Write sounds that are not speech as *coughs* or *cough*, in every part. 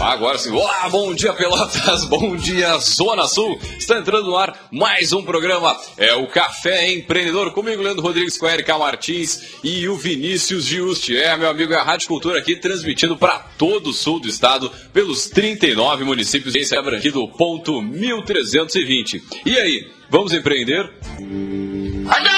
Agora sim, olá, bom dia Pelotas, *laughs* bom dia Zona Sul. Está entrando no ar mais um programa, é o Café Empreendedor, comigo Leandro Rodrigues, com a Erika Martins e o Vinícius Giusti. É, meu amigo, é a Rádio Cultura aqui transmitindo para todo o sul do estado, pelos 39 municípios esse é aqui do ponto 1320. E aí, vamos empreender? É,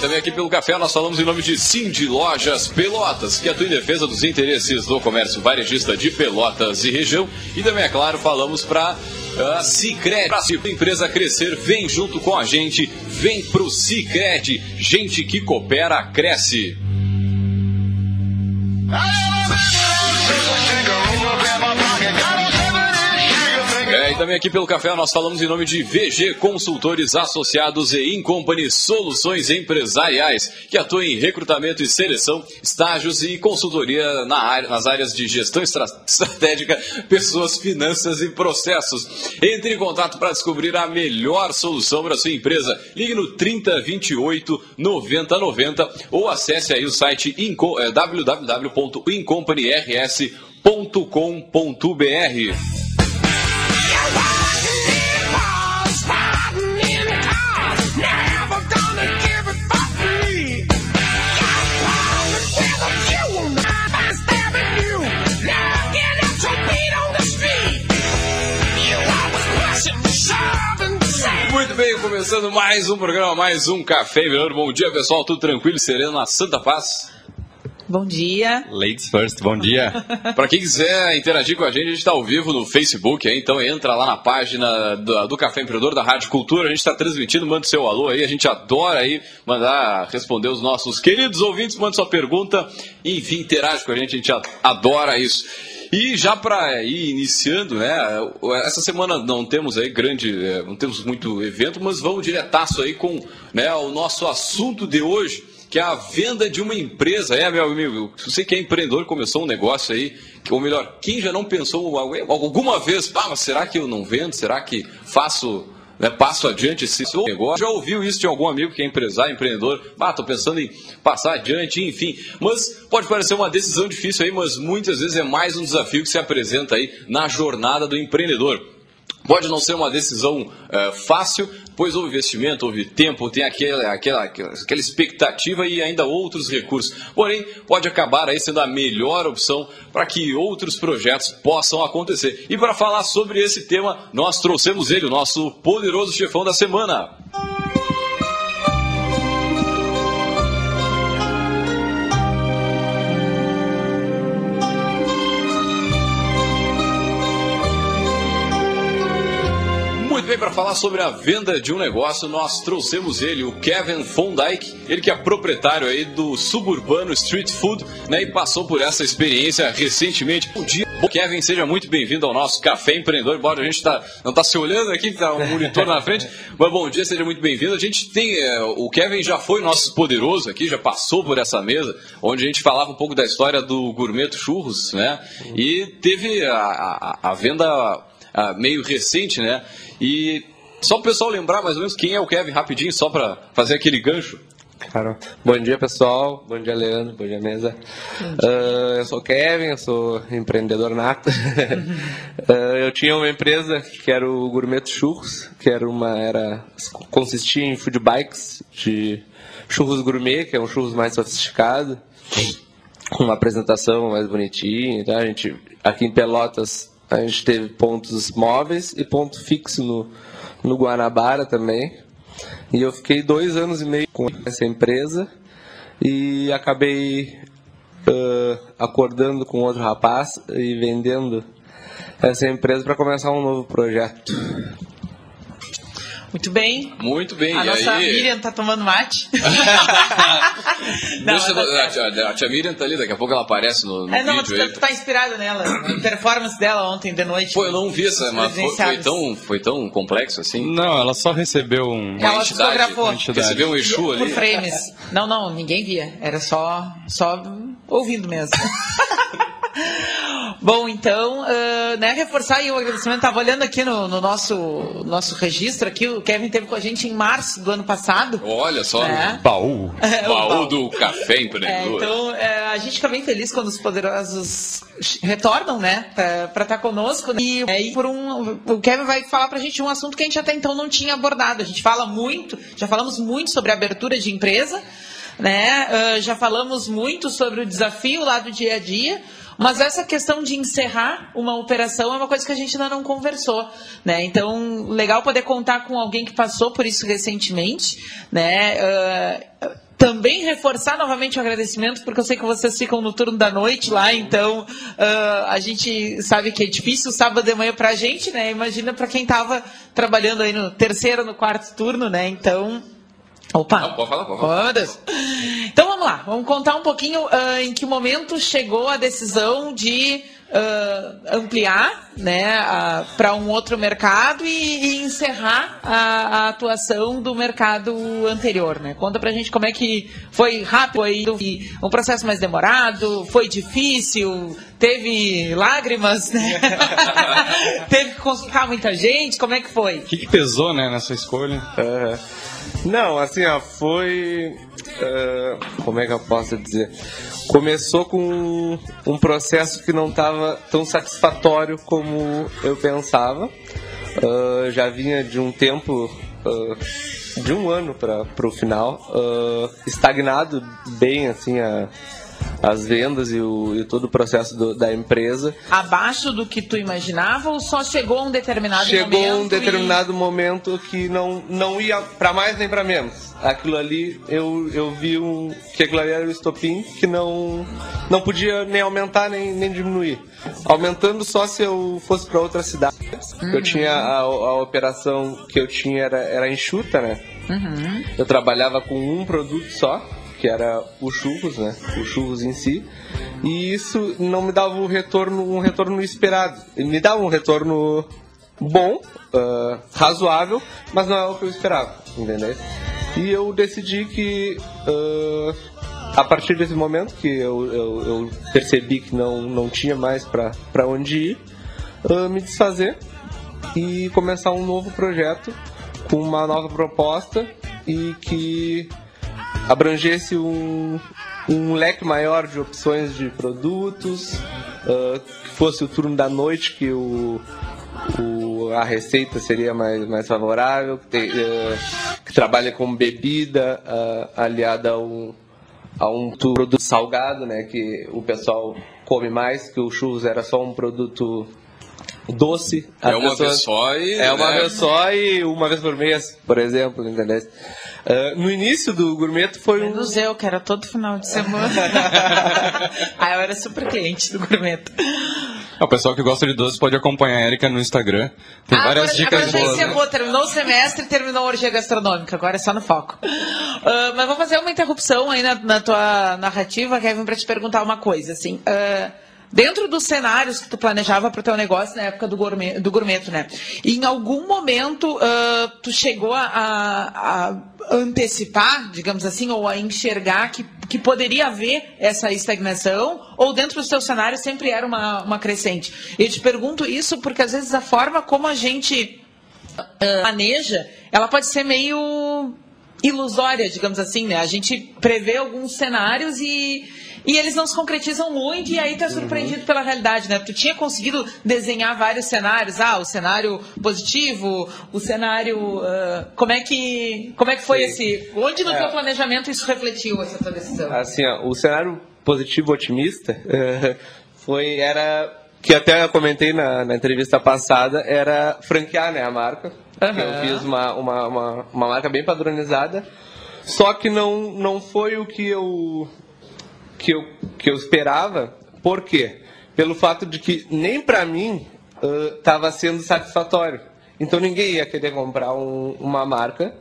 também aqui pelo café nós falamos em nome de Cindy Lojas Pelotas, que atua em defesa dos interesses do comércio varejista de Pelotas e região. E também, é claro, falamos para a Cicred, para a empresa crescer, vem junto com a gente, vem pro Cicred, gente que coopera, cresce. É, também aqui pelo café nós falamos em nome de VG Consultores Associados e Incompany Soluções Empresariais, que atuam em recrutamento e seleção, estágios e consultoria na área, nas áreas de gestão estra *laughs* estratégica, pessoas, finanças e processos. Entre em contato para descobrir a melhor solução para sua empresa. Ligue no 3028 9090 ou acesse aí o site é, www.incompanyrs.com.br. bem, começando mais um programa, mais um Café Melhor. Bom dia, pessoal. Tudo tranquilo e sereno na Santa Paz? Bom dia. Ladies first, bom dia. *laughs* Para quem quiser interagir com a gente, a gente está ao vivo no Facebook, aí, então entra lá na página do, do, Café Empreendedor da Rádio Cultura, a gente está transmitindo, manda seu alô aí, a gente adora aí mandar responder os nossos queridos ouvintes, manda sua pergunta, enfim, interage com a gente, a gente adora isso. E já para ir iniciando, né? Essa semana não temos aí grande, não temos muito evento, mas vamos diretaço aí com né, o nosso assunto de hoje, que é a venda de uma empresa. É, meu amigo, você que é empreendedor, começou um negócio aí, ou melhor, quem já não pensou alguma vez, ah, será que eu não vendo? Será que faço né, passo adiante esse negócio. Já ouviu isso de algum amigo que é empresário, empreendedor? Ah, tô pensando em passar adiante, enfim. Mas pode parecer uma decisão difícil aí, mas muitas vezes é mais um desafio que se apresenta aí na jornada do empreendedor. Pode não ser uma decisão é, fácil, pois houve investimento, houve tempo, tem aquela, aquela, aquela expectativa e ainda outros recursos. Porém, pode acabar aí sendo a melhor opção para que outros projetos possam acontecer. E para falar sobre esse tema, nós trouxemos ele, o nosso poderoso chefão da semana. Falar sobre a venda de um negócio, nós trouxemos ele, o Kevin von Dyke, ele que é proprietário aí do suburbano Street Food, né, e passou por essa experiência recentemente. Bom dia, Kevin, seja muito bem-vindo ao nosso Café Empreendedor, embora a gente tá, não está se olhando aqui, está um monitor na frente, *laughs* mas bom dia, seja muito bem-vindo. A gente tem, é, o Kevin já foi nosso poderoso aqui, já passou por essa mesa, onde a gente falava um pouco da história do Gourmet Churros, né, e teve a, a, a venda meio recente, né? E só para o pessoal lembrar mais ou menos quem é o Kevin rapidinho, só para fazer aquele gancho. Claro. Bom dia, pessoal. Bom dia, Leandro. Bom dia, mesa. Uh, eu sou o Kevin, eu sou empreendedor nato. uh, *laughs* eu tinha uma empresa que era o Gourmet Churros, que era uma era consistia em food bikes de churros gourmet, que é um churros mais sofisticado, com uma apresentação mais bonitinha. Tá? A gente aqui em Pelotas a gente teve pontos móveis e ponto fixo no, no Guanabara também. E eu fiquei dois anos e meio com essa empresa e acabei uh, acordando com outro rapaz e vendendo essa empresa para começar um novo projeto. Muito bem. Muito bem. A e nossa aí... Miriam tá tomando mate. *laughs* não, Deixa, tá a, tia, a, tia, Miriam tá ali, daqui a pouco ela aparece no, no é, não, vídeo. Tu, tu tá inspirado nela. A *coughs* performance dela ontem de noite. Pô, eu não vi essa, mas foi, foi, tão, foi tão complexo assim? Não, ela só recebeu um... Ela fotografou. Recebeu um Exu ali. Por frames. *laughs* Não, não, ninguém via. Era só, só ouvindo mesmo. *laughs* Bom, então, uh, né, reforçar aí o agradecimento. Estava olhando aqui no, no, nosso, nosso registro aqui, o Kevin teve com a gente em março do ano passado. Olha só, né? baú. *laughs* É, baú, baú do café empreendedor. É, então, é, a gente fica bem feliz quando os poderosos retornam, né, para estar tá conosco. E, é, e por um, o Kevin vai falar para a gente um assunto que a gente até então não tinha abordado. A gente fala muito, já falamos muito sobre abertura de empresa, né? Uh, já falamos muito sobre o desafio lá do dia a dia. Mas essa questão de encerrar uma operação é uma coisa que a gente ainda não conversou, né? Então, legal poder contar com alguém que passou por isso recentemente, né? Uh, também reforçar novamente o agradecimento, porque eu sei que vocês ficam no turno da noite lá, então uh, a gente sabe que é difícil sábado de manhã para a gente, né? Imagina para quem estava trabalhando aí no terceiro, no quarto turno, né? Então Opa! Não, pode falar, pode falar. Então vamos lá, vamos contar um pouquinho uh, em que momento chegou a decisão de uh, ampliar né, uh, para um outro mercado e, e encerrar a, a, atuação do mercado anterior. Né? Conta pra gente como é que foi rápido, aí, um processo mais demorado, foi difícil, teve lágrimas, né? *laughs* teve que consultar muita gente, como é que foi? O que, que pesou né, nessa escolha? Uhum. Não, assim, ó, foi. Uh, como é que eu posso dizer? Começou com um processo que não estava tão satisfatório como eu pensava. Uh, já vinha de um tempo. Uh, de um ano para o final, estagnado bem assim a, as vendas e, o, e todo o processo do, da empresa. Abaixo do que tu imaginava ou só chegou um determinado chegou momento? Chegou um determinado e... momento que não, não ia para mais nem para menos. Aquilo ali, eu, eu vi um, que aquilo ali era o estopim que não, não podia nem aumentar nem, nem diminuir. Aumentando só se eu fosse para outra cidade. Uhum. Eu tinha a, a operação que eu tinha era, era enxuta, né? Uhum. Eu trabalhava com um produto só que era o churros, né? O churros em si. E isso não me dava um retorno, um retorno esperado. Me dava um retorno bom, uh, razoável, mas não é o que eu esperava, entendeu? E eu decidi que uh, a partir desse momento que eu, eu, eu, percebi que não, não tinha mais para onde ir, uh, me desfazer e começar um novo projeto com uma nova proposta e que abrangesse um, um leque maior de opções de produtos, uh, que fosse o turno da noite que o, o, a receita seria mais, mais favorável, que, te, uh, que trabalha com bebida uh, aliada a um, a um produto salgado, né, que o pessoal come mais, que o churros era só um produto doce. É uma pessoas, vez só e... É uma né? vez só e uma vez por mês, por exemplo, entendeu? Uh, no início do gourmet foi um. Menos eu, que era todo final de semana. *laughs* ah, eu era super cliente do gourmet. O pessoal que gosta de doces pode acompanhar a Erika no Instagram. Tem ah, várias agora, dicas agora boas. Né? Boa. Terminou o semestre e terminou a orgia gastronômica. Agora é só no foco. Uh, mas vou fazer uma interrupção aí na, na tua narrativa, Kevin, para te perguntar uma coisa. Assim, uh, dentro dos cenários que tu planejava para o teu negócio na época do, gourmet, do gourmeto, né? Em algum momento uh, tu chegou a, a, antecipar, digamos assim, ou a enxergar que, que poderia haver essa estagnação, ou dentro do teu cenário sempre era uma, uma crescente? Eu te pergunto isso porque às vezes a forma como a gente uh, planeja, ela pode ser meio ilusória, digamos assim, né? A gente prevê alguns cenários e e eles não se concretizam muito e aí tu é surpreendido uhum. pela realidade, né? Tu tinha conseguido desenhar vários cenários, ah, o cenário positivo, o cenário, uh, como é que como é que foi Sim. esse, onde no é. teu planejamento isso refletiu essa tua decisão? Assim, ó, o cenário positivo otimista *laughs* foi era que até eu comentei na, na entrevista passada era franquear né, a marca. Uhum. Eu fiz uma, uma, uma, uma marca bem padronizada, só que não, não foi o que eu que eu, que eu esperava. Por quê? Pelo fato de que nem para mim estava uh, sendo satisfatório. Então ninguém ia querer comprar um, uma marca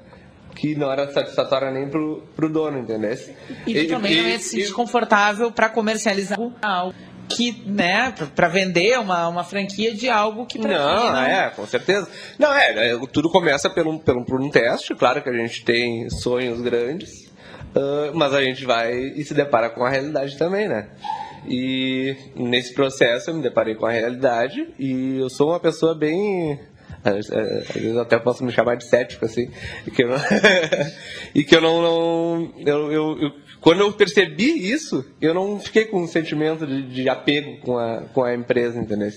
que não era satisfatória nem pro, pro dono, entendeu? E tu também não ia se sentir confortável para comercializar algo que, né, para vender uma, uma franquia de algo que pra não, ti não... é, com certeza. Não, é, é, tudo começa pelo, pelo, por um teste, claro que a gente tem sonhos grandes, uh, mas a gente vai e se depara com a realidade também, né? E nesse processo eu me deparei com a realidade e eu sou uma pessoa bem às vezes até posso me chamar de cético, assim. E que eu não. *laughs* e que eu não. não eu, eu, eu, quando eu percebi isso, eu não fiquei com um sentimento de, de apego com a, com a empresa, entendeu?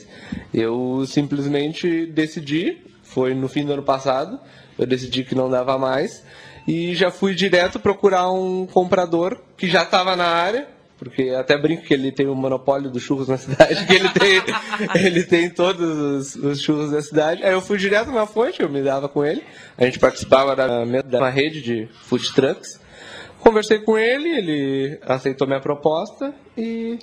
Eu simplesmente decidi, foi no fim do ano passado, eu decidi que não dava mais. E já fui direto procurar um comprador que já estava na área porque até brinco que ele tem o monopólio dos churros na *laughs* cidade, que ele tem, ele tem todos os, os, churros da cidade. Aí eu fui direto na fonte, eu me dava com ele. A gente participava da, da uma rede de food trucks. Conversei com ele, ele aceitou minha proposta e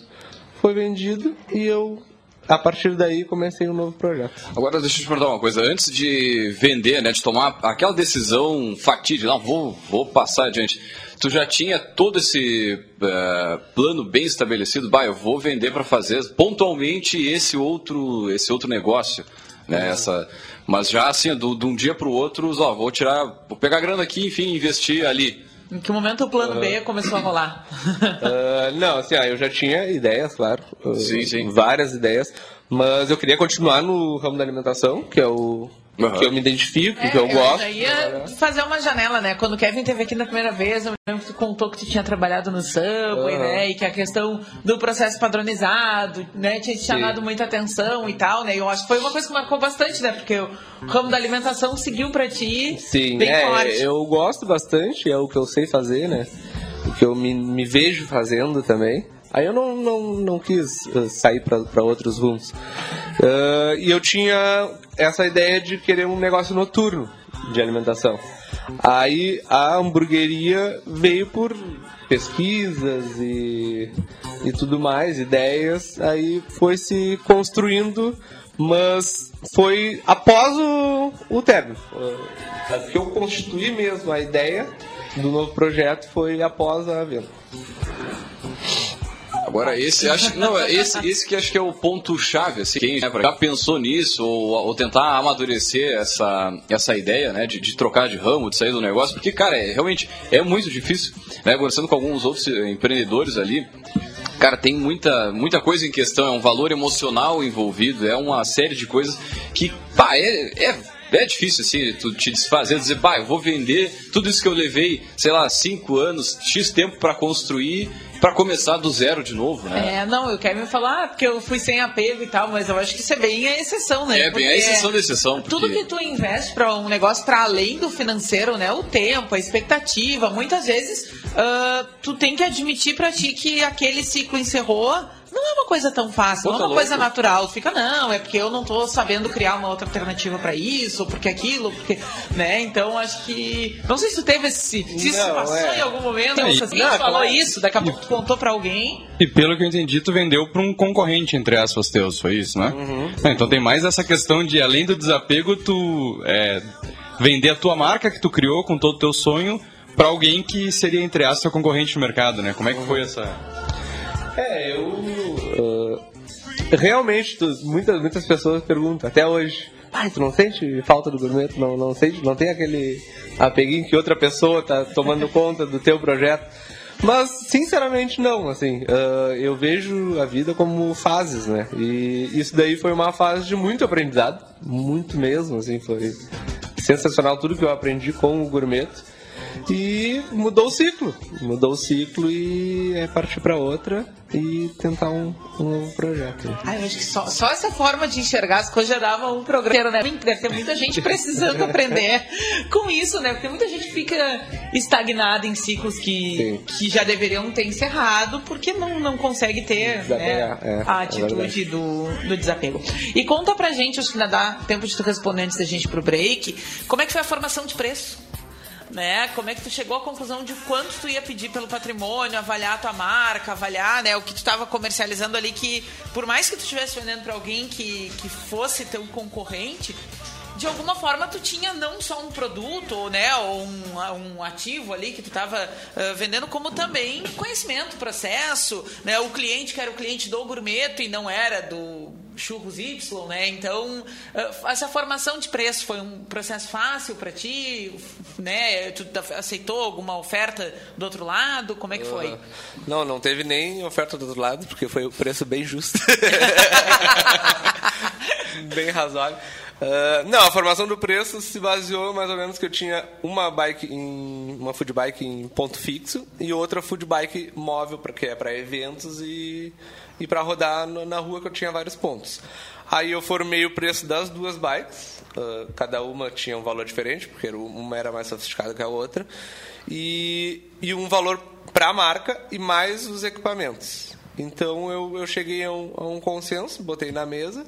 foi vendido e eu a partir daí comecei um novo projeto. Agora deixa eu te perguntar uma coisa, antes de vender, né, de tomar aquela decisão fatídica, não, vou, vou passar adiante tu já tinha todo esse uh, plano bem estabelecido, bah, eu vou vender para fazer pontualmente esse outro, esse outro negócio, né? Essa, mas já assim, do, de um dia para o outro, ó, vou tirar, vou pegar grana aqui, enfim, investir ali. Em que momento o plano uh, B começou a rolar? uh, *laughs* não, assim, ah, eu já tinha ideias, claro. sim, sim. Várias ideias. Mas eu queria continuar no ramo da alimentação, que é o Uhum. que eu me identifico, é, que eu, eu gosto. Eu ia fazer uma janela, né? Quando o Kevin teve aqui na primeira vez, eu lembro que tu contou que tu tinha trabalhado no Subway, uhum. né? E que a questão do processo padronizado, né? Tinha te chamado muita atenção e tal, né? E eu acho que foi uma coisa que marcou bastante, né? Porque o ramo da alimentação seguiu pra ti Sim, bem é, forte. eu gosto bastante, é o que eu sei fazer, né? O que eu me, me vejo fazendo também. Aí eu não, não, não quis uh, sair para outros rumos. Uh, e eu tinha essa ideia de querer um negócio noturno de alimentação. Aí a hamburgueria veio por pesquisas e, e tudo mais, ideias, aí foi se construindo, mas foi após o, o término. Que eu constituí mesmo a ideia do novo projeto foi após a venda. Agora, esse acho, não, esse, esse que acho que é o ponto-chave, assim, quem já pensou nisso ou, ou, tentar amadurecer essa, essa ideia, né, de, de, trocar de ramo, de sair do negócio, porque, cara, é, realmente é muito difícil, né, conversando com alguns outros empreendedores ali, Cara, tem muita, muita coisa em questão, é um valor emocional envolvido, é uma série de coisas que, pá, é, é é difícil, assim, tu te desfazer, dizer, pá, eu vou vender tudo isso que eu levei, sei lá, cinco anos, X tempo para construir para começar do zero de novo, né? É, não, eu quero me falar porque eu fui sem apego e tal, mas eu acho que isso é bem a exceção, né? É, bem a exceção da exceção. Porque... Tudo que tu investe para um negócio para além do financeiro, né? O tempo, a expectativa, muitas vezes uh, tu tem que admitir para ti que aquele ciclo encerrou não é uma coisa tão fácil, Pô, não é uma louco. coisa natural. Fica, não, é porque eu não estou sabendo criar uma outra alternativa para isso, porque aquilo, porque. Né? Então acho que. Não sei se tu teve esse. Se isso passou é. em algum momento, é, assim, não, falou claro. isso, daqui a pouco tu contou para alguém. E pelo que eu entendi, tu vendeu para um concorrente, entre aspas, teus, foi isso, né? Uhum. É, então tem mais essa questão de, além do desapego, tu é, vender a tua marca que tu criou com todo o teu sonho para alguém que seria, entre aspas, seu concorrente no mercado, né? Como é que foi essa. É, eu. Uh, realmente, tu, muitas, muitas pessoas perguntam, até hoje. Pai, tu não sente falta do gourmet? Não, não, sente, não tem aquele apeguinho que outra pessoa tá tomando *laughs* conta do teu projeto? Mas, sinceramente, não. Assim, uh, eu vejo a vida como fases, né? E isso daí foi uma fase de muito aprendizado, muito mesmo. Assim, foi sensacional tudo que eu aprendi com o gourmet. E mudou o ciclo. Mudou o ciclo e é partir para outra e tentar um, um novo projeto. Eu acho que só, só essa forma de enxergar as coisas já dava um programa, né? Deve ter muita gente precisando aprender com isso, né? Porque muita gente fica estagnada em ciclos que, que já deveriam ter encerrado porque não, não consegue ter né, é, a é atitude é do, do desapego. E conta pra gente, acho que ainda dá tempo de tu responder antes da gente ir pro break, como é que foi a formação de preço? Né? Como é que tu chegou à conclusão de quanto tu ia pedir pelo patrimônio, avaliar a tua marca, avaliar, né, o que tu estava comercializando ali que por mais que tu estivesse vendendo para alguém que, que fosse teu concorrente, de alguma forma tu tinha não só um produto, né, ou um, um ativo ali que tu estava uh, vendendo, como também conhecimento, processo, né, o cliente que era o cliente do gourmeto e não era do churros Y, né? Então, uh, essa formação de preço foi um processo fácil para ti, né? Tu aceitou alguma oferta do outro lado? Como é que foi? Uh, não, não teve nem oferta do outro lado, porque foi o preço bem justo. *laughs* bem razoável. Uh, não, a formação do preço se baseou mais ou menos que eu tinha uma bike em uma food bike em ponto fixo e outra food bike móvel para que é para eventos e e para rodar na rua que eu tinha vários pontos. Aí eu formei o preço das duas bikes, uh, cada uma tinha um valor diferente, porque uma era mais sofisticada que a outra, e, e um valor para a marca e mais os equipamentos. Então eu, eu cheguei a um, a um consenso, botei na mesa,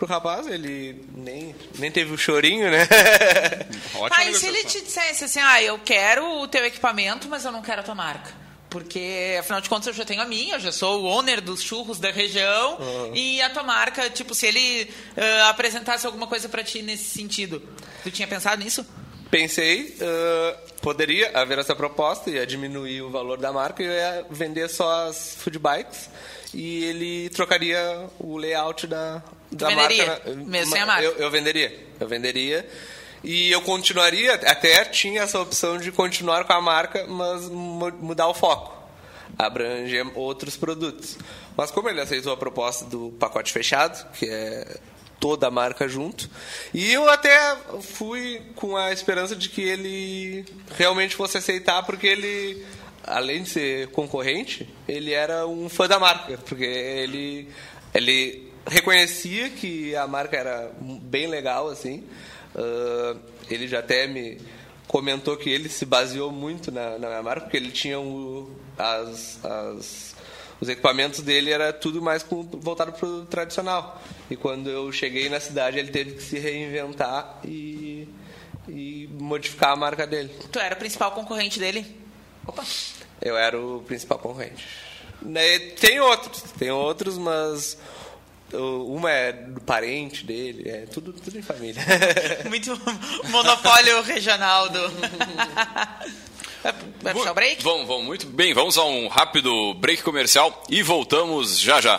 pro rapaz, ele nem, nem teve o chorinho, né? Ótimo ah, e se ele te dissesse assim, ah, eu quero o teu equipamento, mas eu não quero a tua marca? Porque, afinal de contas, eu já tenho a minha, eu já sou o owner dos churros da região. Uhum. E a tua marca, tipo, se ele uh, apresentasse alguma coisa para ti nesse sentido, tu tinha pensado nisso? Pensei, uh, poderia haver essa proposta, ia diminuir o valor da marca e eu ia vender só as food bikes e ele trocaria o layout da, da venderia, marca. Mesmo sem a marca. Eu, eu venderia. Eu venderia. E eu continuaria, até tinha essa opção de continuar com a marca, mas mudar o foco, abranger outros produtos. Mas como ele aceitou a proposta do pacote fechado, que é toda a marca junto, e eu até fui com a esperança de que ele realmente fosse aceitar, porque ele além de ser concorrente, ele era um fã da marca, porque ele, ele reconhecia que a marca era bem legal, assim. Uh, ele já até me comentou que ele se baseou muito na, na minha marca, porque ele tinha um, as, as, os equipamentos dele era tudo mais com, voltado para o tradicional. E quando eu cheguei na cidade, ele teve que se reinventar e, e modificar a marca dele. Tu era o principal concorrente dele? Opa. Eu era o principal concorrente. Né, tem outros, tem outros, mas uma é do parente dele, é tudo, tudo em família. *laughs* Muito monopólio regional do. *laughs* Vai puxar o break? Vamos, vamos, muito bem. Vamos a um rápido break comercial e voltamos já já.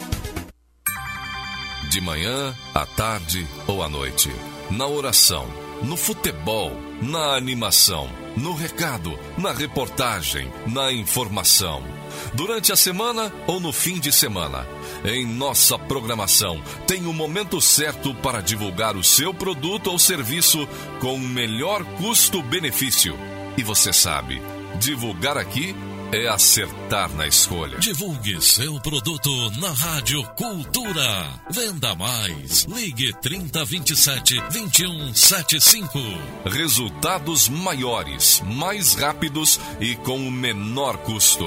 de manhã, à tarde ou à noite, na oração, no futebol, na animação, no recado, na reportagem, na informação. Durante a semana ou no fim de semana, em nossa programação tem o momento certo para divulgar o seu produto ou serviço com o melhor custo-benefício. E você sabe, divulgar aqui é acertar na escolha. Divulgue seu produto na Rádio Cultura. Venda mais. Ligue 3027 2175. Resultados maiores, mais rápidos e com o menor custo.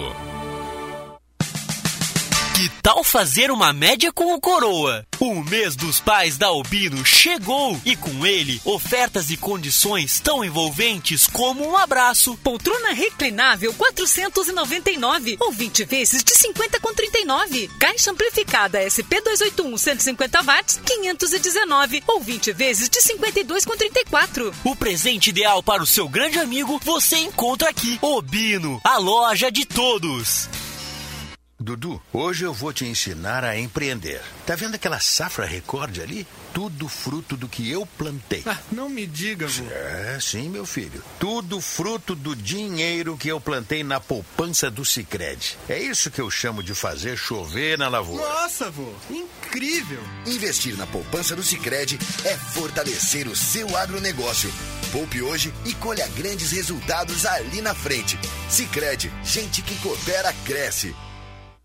Que tal fazer uma média com o Coroa? O mês dos pais da Albino chegou e com ele ofertas e condições tão envolventes como um abraço. Poltrona reclinável 499 ou 20 vezes de 50 com 39. Caixa amplificada SP281 150 watts 519 ou 20 vezes de 52 com 34. O presente ideal para o seu grande amigo você encontra aqui. Obino, a loja de todos. Dudu, hoje eu vou te ensinar a empreender. Tá vendo aquela safra recorde ali? Tudo fruto do que eu plantei. Ah, não me diga, vô. É, sim, meu filho. Tudo fruto do dinheiro que eu plantei na poupança do Sicredi. É isso que eu chamo de fazer chover na lavoura. Nossa, vô, incrível! Investir na poupança do Sicredi é fortalecer o seu agronegócio. Poupe hoje e colha grandes resultados ali na frente. Sicredi, gente que coopera cresce.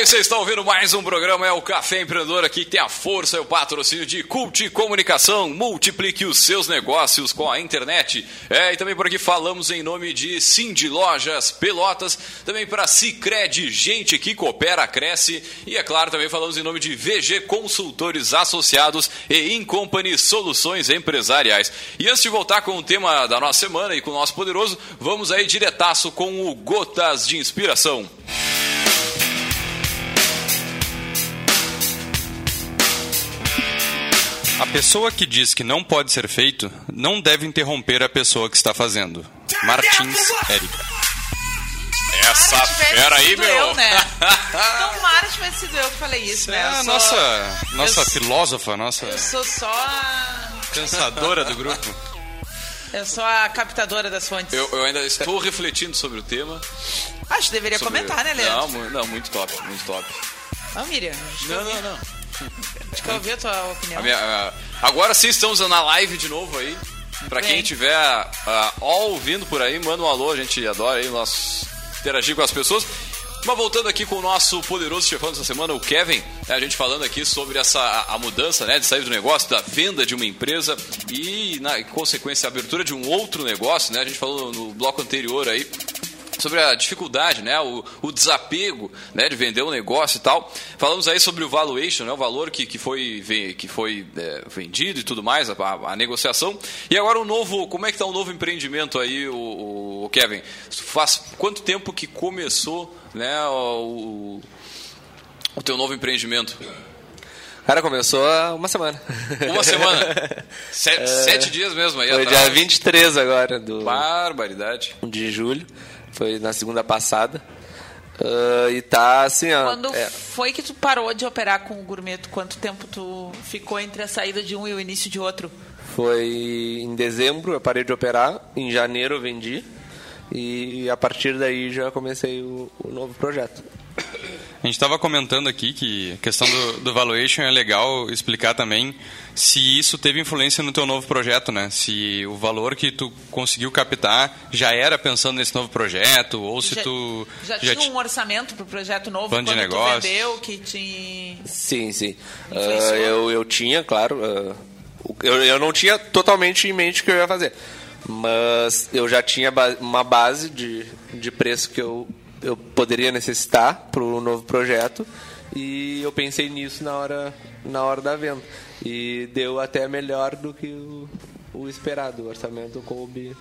Bem, vocês estão ouvindo mais um programa, é o Café Empreendedor aqui, tem a força e o patrocínio de Cult Comunicação. Multiplique os seus negócios com a internet. É, e também por aqui falamos em nome de Cindy Lojas Pelotas, também para Cicred, gente que coopera, cresce. E é claro, também falamos em nome de VG Consultores Associados e Incompany Soluções Empresariais. E antes de voltar com o tema da nossa semana e com o nosso poderoso, vamos aí diretaço com o Gotas de Inspiração. A pessoa que diz que não pode ser feito não deve interromper a pessoa que está fazendo. Martins Érica. Essa fera aí, meu. Eu, né? *laughs* Então, Mara tivesse sido eu que falei isso, né? É a sou- nossa, nossa eu- filósofa, nossa Eu sou só a... pensadora do grupo. Eu sou a captadora das fontes. Eu, eu ainda estou refletindo sobre o tema. Acho que deveria sobre- comentar, né, Leandro? Não, não, muito top, muito top. Não, Miriam. Não, não, não. Acho que eu ouvi a tua opinião. A minha- a- agora sim estamos na live de novo aí. Pra quem estiver ah, ouvindo por aí, manda um alô, a gente adora aí nós interagir com as pessoas. Mas voltando aqui com o nosso poderoso chefão dessa semana, o Kevin, né, a gente falando aqui sobre essa a, a mudança, né, de sair do negócio, da venda de uma empresa e, na em consequência, a abertura de um outro negócio, né? A gente falou no bloco anterior aí sobre a dificuldade, né, o, o desapego, né, de vender um negócio e tal. Falamos aí sobre o valuation, né, o valor que, que foi que foi é, vendido e tudo mais, a, a- negociação. E agora o novo, como é que está o novo empreendimento aí, o, o Kevin? Faz quanto tempo que começou, né, o, o teu novo empreendimento? Cara, começou há uma semana. Uma semana? *laughs* Se- É, Sete dias mesmo aí Foi atrás. dia 23 agora do, Barbaridade. de julho. Foi na segunda passada. Ah, e tá assim, ó. Quando é, foi que tu parou de operar com o gourmet? Quanto tempo tu ficou entre a saída de um e o início de outro? foi em dezembro eu parei de operar. Em janeiro eu vendi. E a partir daí já comecei o, o novo projeto. A gente estava comentando aqui que a questão do, do valuation é legal explicar também se isso teve influência no teu novo projeto, né? Se o valor que tu conseguiu captar já era pensando nesse novo projeto ou se já, tu já, já tinha ti- um orçamento pro projeto novo Plano de quando negócio. tu vendeu que te Sim, sim. Ah, eu, eu tinha, claro. o- eu, eu não tinha totalmente em mente o que eu ia fazer. Mas eu já tinha ba- uma base de, de preço que eu, eu poderia necessitar para o novo projeto. E eu pensei nisso na hora, na hora da venda. E deu até melhor do que o, o esperado. O orçamento coube.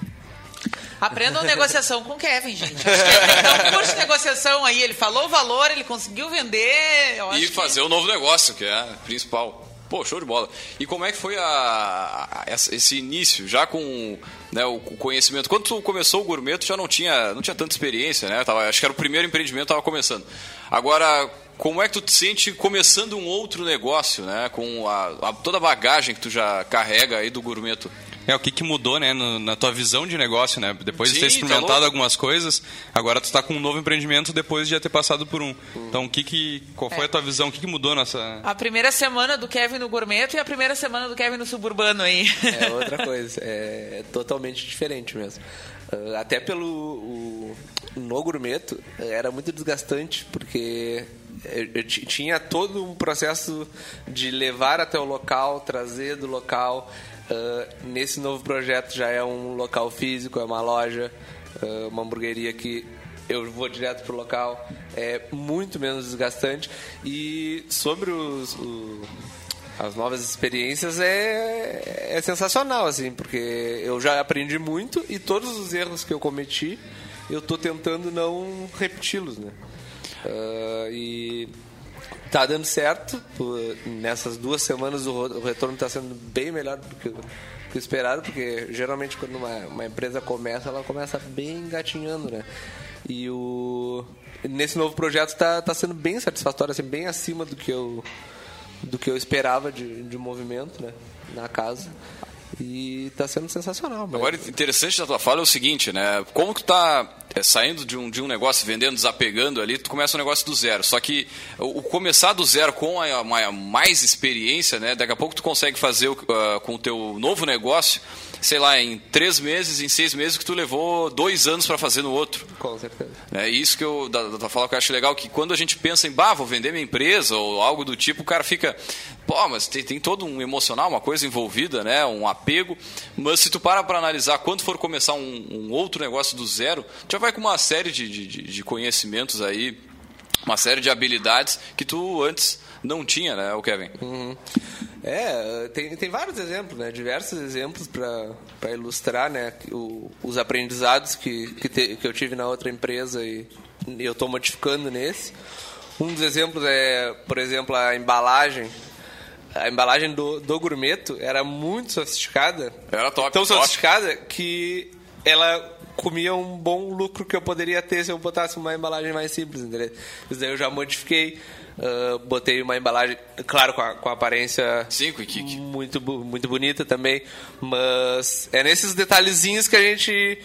Aprendam negociação com o Kevin, gente. Acho que ele tem que dar um curso de negociação aí. Ele falou o valor, ele conseguiu vender. Eu acho E que- fazer o novo negócio, que é o principal. Pô, show de bola. E como é que foi a, a- esse início, já com né, o conhecimento? Quando tu começou o gourmet, tu já não tinha, não tinha tanta experiência, né? Tava, acho que era o primeiro empreendimento, tava começando. Agora, como é que tu te sente começando um outro negócio, né? Com a, a- toda a bagagem que tu já carrega aí do gourmet? É, o que, que mudou, né, no- na tua visão de negócio, né? Depois de Sim, ter tá experimentado louco. algumas coisas, agora tu tá com um novo empreendimento depois de já ter passado por um. Então, o que que, qual foi É. a tua visão? O que, que mudou nessa... A primeira semana do Kevin no Gourmet e a primeira semana do Kevin no Suburbano aí. É *laughs* outra coisa, é totalmente diferente mesmo. Ah, até pelo o, no gourmeto era muito desgastante porque eu, eu ti- tinha todo um processo de levar até o local, trazer do local. Ah, nesse novo projeto já é um local físico, é uma loja, ah, uma hamburgueria que eu vou direto pro local. É muito menos desgastante. E sobre os, o- as novas experiências é, é sensacional, assim, porque eu já aprendi muito e todos os erros que eu cometi, eu tô tentando não repeti-los, né? Ah, e tá dando certo. Nessas duas semanas o retorno está sendo bem melhor do que, o- esperado, porque geralmente quando uma, uma empresa começa, ela começa bem engatinhando, né? E o nesse novo projeto está tá sendo bem satisfatório, assim, bem acima do que eu do que eu esperava de, de movimento, né, na casa. E tá sendo sensacional. mas- Agora, interessante da tua fala é o seguinte, né? Como tu tá é, saindo de um, de um negócio, vendendo, desapegando ali, tu começa um negócio do zero. Só que o, o começar do zero com a, uma- mais experiência, né? Daqui a pouco tu consegue fazer o, ah, com o teu novo negócio, sei lá, em três meses, em seis meses, que tu levou dois anos para fazer no outro. Com certeza. É isso que eu, da, da fala que eu acho legal, que quando a gente pensa em, bah, vou vender minha empresa ou algo do tipo, o cara fica, pô, mas tem, tem todo um emocional, uma coisa envolvida, né, um apego, mas se tu para para analisar, quando for começar um, um outro negócio do zero, tu já vai com uma série de, de- de conhecimentos aí, uma série de habilidades que tu antes não tinha, né, o Kevin? Uhum. É, tem, tem vários exemplos, né? Diversos exemplos para ilustrar, né? O, os aprendizados que, que, te- que eu tive na outra empresa e eu estou modificando nesse. Um dos exemplos é, por exemplo, a embalagem. A embalagem do, do gourmeto era muito sofisticada. Era top. Tão top. sofisticada que ela comia um bom lucro que eu poderia ter se eu botasse uma embalagem mais simples, entendeu? Isso daí eu já modifiquei. Ah, botei uma embalagem, claro, com a, com a aparência muito, muito bonita também, mas é nesses detalhezinhos que a gente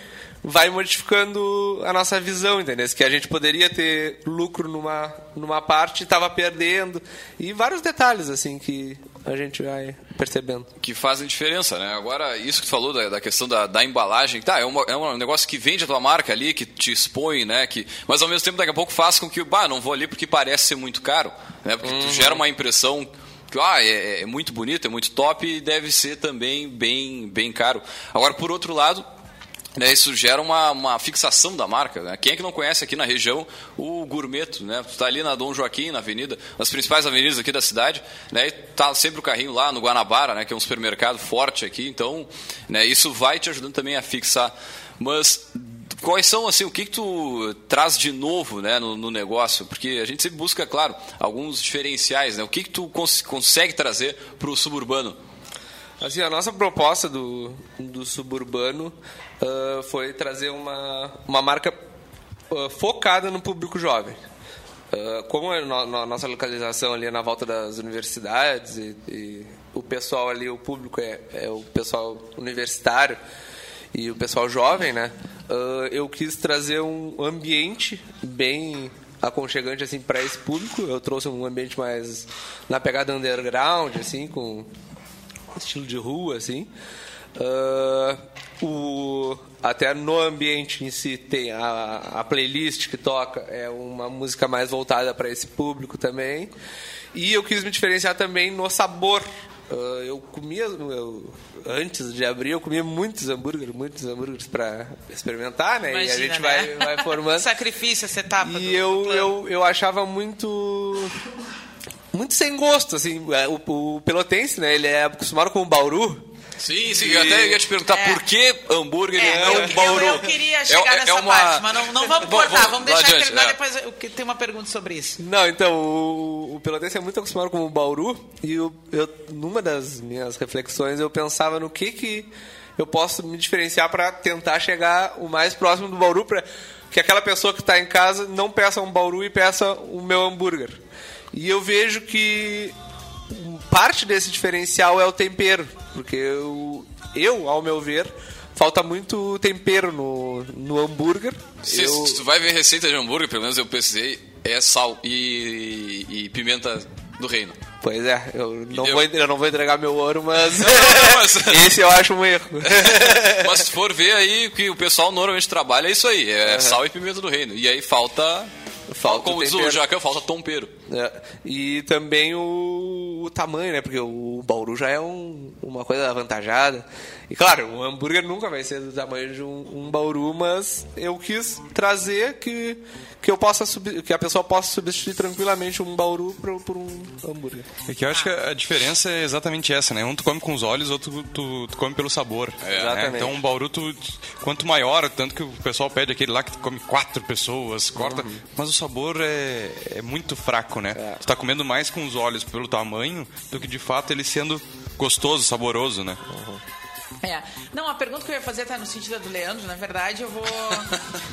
vai modificando a nossa visão, entendeu? Que a gente poderia ter lucro numa, numa parte e estava perdendo. E vários detalhes, assim, que a gente vai percebendo. que fazem diferença, né? Agora, isso que tu falou da, da questão da, da embalagem, tá, é, uma- é um negócio que vende a tua marca ali, que te expõe, né? Que, mas ao mesmo tempo, daqui a pouco faz com que, bah, não vou ali porque parece ser muito caro, né? Porque tu Uhum. gera uma impressão que, ah, é, é muito bonito, é muito top e deve ser também bem, bem caro. Agora, por outro lado, né, isso gera uma, uma fixação da marca. Né? Quem é que não conhece aqui na região o Gourmeto? Né? Tu está ali na Dom Joaquim, na avenida, nas principais avenidas aqui da cidade, né? e tá sempre o carrinho lá no Guanabara, né? que é um supermercado forte aqui. Então, né, isso vai te ajudando também a fixar. Mas quais são assim o que, que tu traz de novo né, no, no negócio? Porque a gente sempre busca, claro, alguns diferenciais. Né? O que, que tu cons consegue trazer para o suburbano? Assim, a nossa proposta do, do suburbano ah, foi trazer uma, uma marca ah, focada no público jovem. Ah, como a no- no- nossa localização ali é na volta das universidades e, e o pessoal ali, o público é, é o pessoal universitário e o pessoal jovem, né? Eu quis trazer um ambiente bem aconchegante assim para esse público. Eu trouxe um ambiente mais na pegada underground, assim, com estilo de rua, assim. Ah, o, até no ambiente em si tem a, a playlist que toca, é uma música mais voltada para esse público também. E eu quis me diferenciar também no sabor. Ah, eu comia, eu- antes de abrir, eu comia muitos hambúrgueres, muitos hambúrgueres para experimentar, né? e a Imagina, gente né? vai, vai formando. *laughs* Sacrifício, essa etapa. do- E eu, eu, eu achava muito. Muito sem gosto, assim. É, O, o pelotense, né? Ele é acostumado com o Bauru. Sim, sim, eu até ia te perguntar por que hambúrguer e É, não eu, Bauru. eu queria chegar É- é nessa uma- parte, mas não, não vamos cortar, vamos vamos deixar adiante, terminar é. depois. Eu que- tem uma pergunta sobre isso. Não, então, o, o pelotense é muito acostumado com o Bauru. E eu, eu, numa das minhas reflexões, eu pensava no que que eu posso me diferenciar para tentar chegar o mais próximo do Bauru, para que aquela pessoa que está em casa não peça um Bauru e peça o meu hambúrguer. E eu vejo que parte desse diferencial é o tempero, porque eu, eu ao meu ver, falta muito tempero no, no hambúrguer. Se, Eu- se tu vai ver receita de hambúrguer, pelo menos eu pesquisei, é sal e, e pimenta do reino. Pois é, eu não, deu? vou, eu não vou entregar meu ouro, mas, *laughs* Não, não, mas- *laughs* esse eu acho um erro. *laughs* Mas se for ver aí, que o pessoal normalmente trabalha é isso aí, é Aham. sal e pimenta do reino. E aí falta, Falta como o diz o. Jacão, falta tompero. É, E também o, o tamanho, né? Porque o Bauru já é um- uma coisa avantajada. E claro, o hambúrguer nunca vai ser do tamanho de um, um Bauru, mas eu quis trazer que, que eu possa que a pessoa possa substituir tranquilamente um Bauru por, por um hambúrguer. É que eu acho que a diferença é exatamente essa, né? Um tu come com os olhos, outro tu, tu come pelo sabor. né? Exatamente. Então um bauru, tu, quanto maior, tanto que o pessoal pede aquele lá que tu come quatro pessoas, corta. Uhum. Mas o sabor é, é muito fraco, né? É. Tu tá comendo mais com os olhos pelo tamanho do que de fato ele sendo gostoso, saboroso, né? *laughs* É. Não, a pergunta que eu ia fazer tá no sentido do Leandro, na verdade, eu vou. *laughs*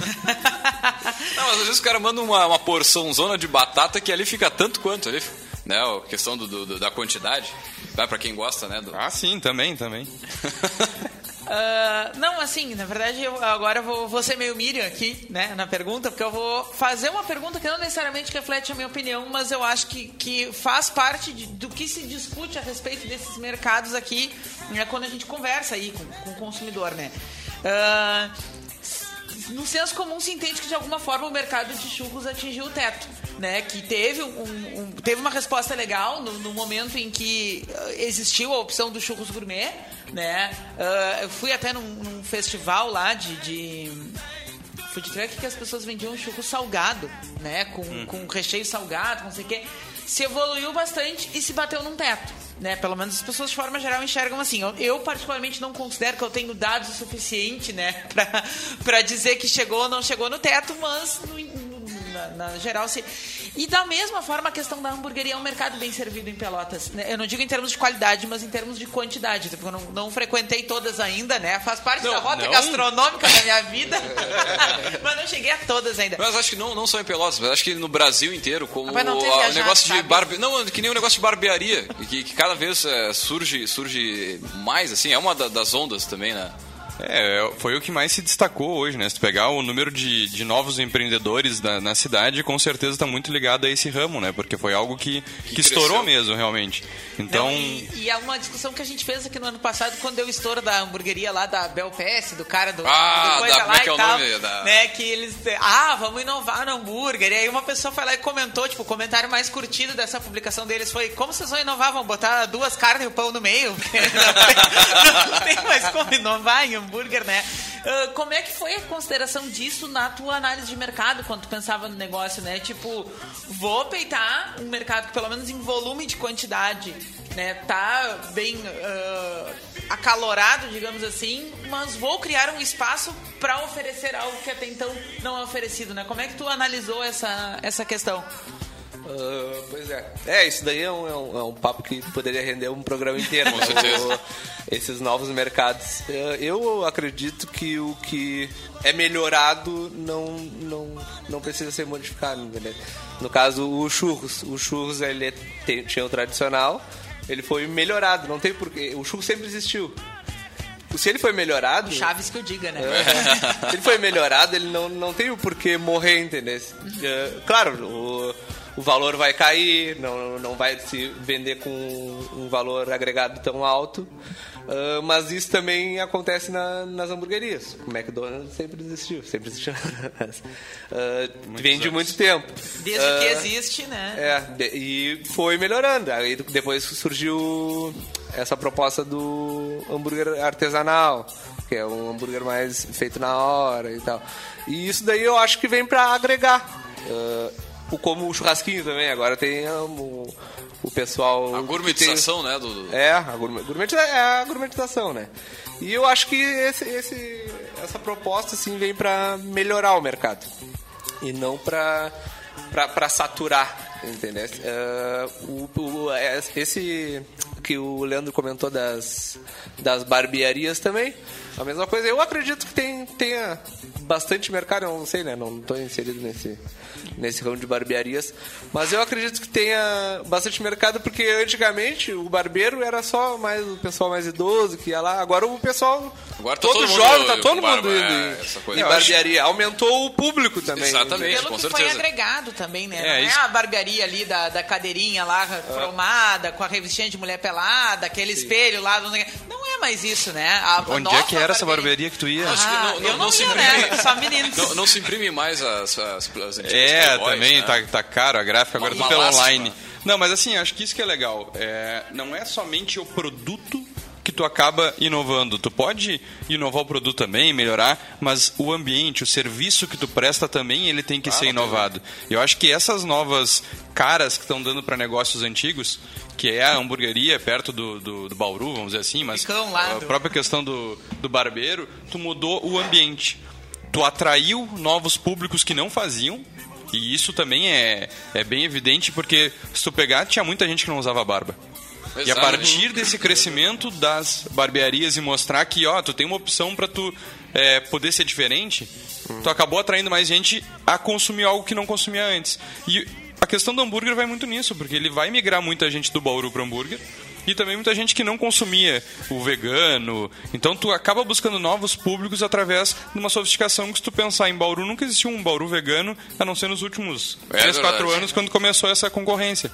Não, mas às vezes o cara manda uma, uma porção zona de batata que ali fica tanto quanto ali, né? A questão do, do- da quantidade. Vai pra quem gosta, né? do- Ah, sim, também, também. *laughs* Ah, não, assim, na verdade, eu agora vou, vou ser meio Miriam aqui, né, na pergunta, porque eu vou fazer uma pergunta que não necessariamente reflete a minha opinião, mas eu acho que, que faz parte de- do que se discute a respeito desses mercados aqui, né, quando a gente conversa aí com, com o consumidor, né. Ah, no senso comum se entende que de alguma forma o mercado de churros atingiu o teto, né? Que teve, um, um- teve uma resposta legal no, no momento em que ah, existiu a opção do churros gourmet, né? Ah, eu fui até num, num festival lá de, de food truck que as pessoas vendiam churro salgado, né? Com, com recheio salgado, não sei o quê. Se evoluiu bastante e se bateu num teto. Né? Pelo menos as pessoas de forma geral enxergam assim. Eu, eu, particularmente não considero que eu tenho dados o suficiente, né, *laughs* pra, pra dizer que chegou ou não chegou no teto, mas no- na, na geral se. E da mesma forma a questão da hamburgueria é um mercado bem servido em Pelotas. né? Eu não digo em termos de qualidade, mas em termos de quantidade. Porque eu não, não frequentei todas ainda, né? Faz parte Não, da rota não. gastronômica da minha vida. *laughs* mas não cheguei a todas ainda. Mas acho que não, não só em Pelotas, mas acho que no Brasil inteiro, como o viajado, negócio de sabe? barbe... Não, que nem o negócio de barbearia, que, que cada vez é, surge, surge mais, assim, é uma da- das ondas também, né? É, foi o que mais se destacou hoje, né? Se tu pegar o número de, de novos empreendedores da, na cidade, com certeza está muito ligado a esse ramo, né? Porque foi algo que, que, estourou mesmo, realmente. Então, Não, e, e é uma discussão que a gente fez aqui no ano passado, quando deu o estouro da hamburgueria lá da Bel PS, do cara do, Ah, do coisa da- como lá é que é o tal, nome? Da- né, que eles, ah, vamos inovar no hambúrguer, e aí uma pessoa foi lá e comentou, tipo, o comentário mais curtido dessa publicação deles foi, como vocês vão inovar, vão botar duas carnes e o pão no meio? *laughs* Não tem, não tem mais como inovar em hambúrguer, né? Ah, como é que foi a consideração disso na tua análise de mercado, quando tu pensava no negócio, né? Tipo, vou peitar um mercado que pelo menos em volume de quantidade, né, tá bem ah, acalorado, digamos assim, mas vou criar um espaço para oferecer algo que até então não é oferecido, né? Como é que tu analisou essa, essa questão? Ah, pois é. É, isso daí é um, é um- é um papo que poderia render um programa inteiro. Com né? certeza. O- Esses novos mercados. Ah, Eu acredito que o que é melhorado não, não, não precisa ser modificado. entendeu? No caso, o churros. O churros ele é- tem- tinha o tradicional, ele foi melhorado. Não tem porquê. O churros sempre existiu. Se ele foi melhorado. Chaves que eu diga, né? É. Se ele foi melhorado, ele não, não tem o porquê morrer, entendeu? É, claro, o, o valor vai cair, não, não vai se vender com um valor agregado tão alto. ah, mas isso também acontece na- nas hamburguerias. O McDonald's sempre existiu, sempre existiu. *laughs* Ah, vende muito tempo. Desde que Ah, existe, né? é, de- e foi melhorando. Aí depois surgiu essa proposta do hambúrguer artesanal, que é um hambúrguer mais feito na hora e tal. E isso daí eu acho que vem pra agregar. O como o churrasquinho também, agora tem ah, o, o pessoal. A gourmetização, né? Do, É, a gourmet, gourmet- é a gourmetização, né? E eu acho que esse, esse- essa proposta assim, vem pra melhorar o mercado e não pra saturar, entendeu? Eh, o, o- esse que o Leandro comentou das, das barbearias também. A mesma coisa. Eu acredito que tem, tenha bastante mercado, eu não sei, né? Não estou inserido nesse, nesse ramo de barbearias. Mas eu acredito que tenha bastante mercado, porque antigamente o barbeiro era só mais o pessoal mais idoso que ia lá. Agora o pessoal. Agora tá todo, todo jovem, tá todo barba, mundo indo é, essa coisa. acho- barbearia. Aumentou o público também. Exatamente, Pelo com que foi certeza. agregado também, né? É, não é a barbearia ali da, da cadeirinha lá, cromada, com a revistinha de mulher pelada, aquele espelho lá. Não, é mais isso, né? A Onde é que era essa barbearia que tu ia? Que não- não- eu não não se ia, imprime. né? Só meninos. Não, não se imprime mais as, as, as É, Playboys, também né? tá, tá caro a gráfica, agora tudo pelo online. Não, mas assim, acho que isso que é legal. É, não é somente o produto que tu acaba inovando. Tu pode inovar o produto também, melhorar, mas o ambiente, o serviço que tu presta também, ele tem que Ah, ser inovado. Eu acho que essas novas caras que estão dando para negócios antigos, que é a hamburgueria perto do, do, do Bauru, vamos dizer assim, mas a própria questão do, do barbeiro, tu mudou o ambiente. Tu atraiu novos públicos que não faziam, e isso também é, é bem evidente, porque se tu pegar, tinha muita gente que não usava barba. E a Exato. partir desse crescimento das barbearias e mostrar que, ó, tu tem uma opção para tu é, poder ser diferente, tu acabou atraindo mais gente a consumir algo que não consumia antes. E a questão do hambúrguer vai muito nisso, porque ele vai migrar muita gente do Bauru para hambúrguer e também muita gente que não consumia o vegano. Então tu acaba buscando novos públicos através de uma sofisticação que se tu pensar em Bauru, nunca existiu um Bauru vegano, a não ser nos últimos É 3, 4 verdade. anos, quando começou essa concorrência.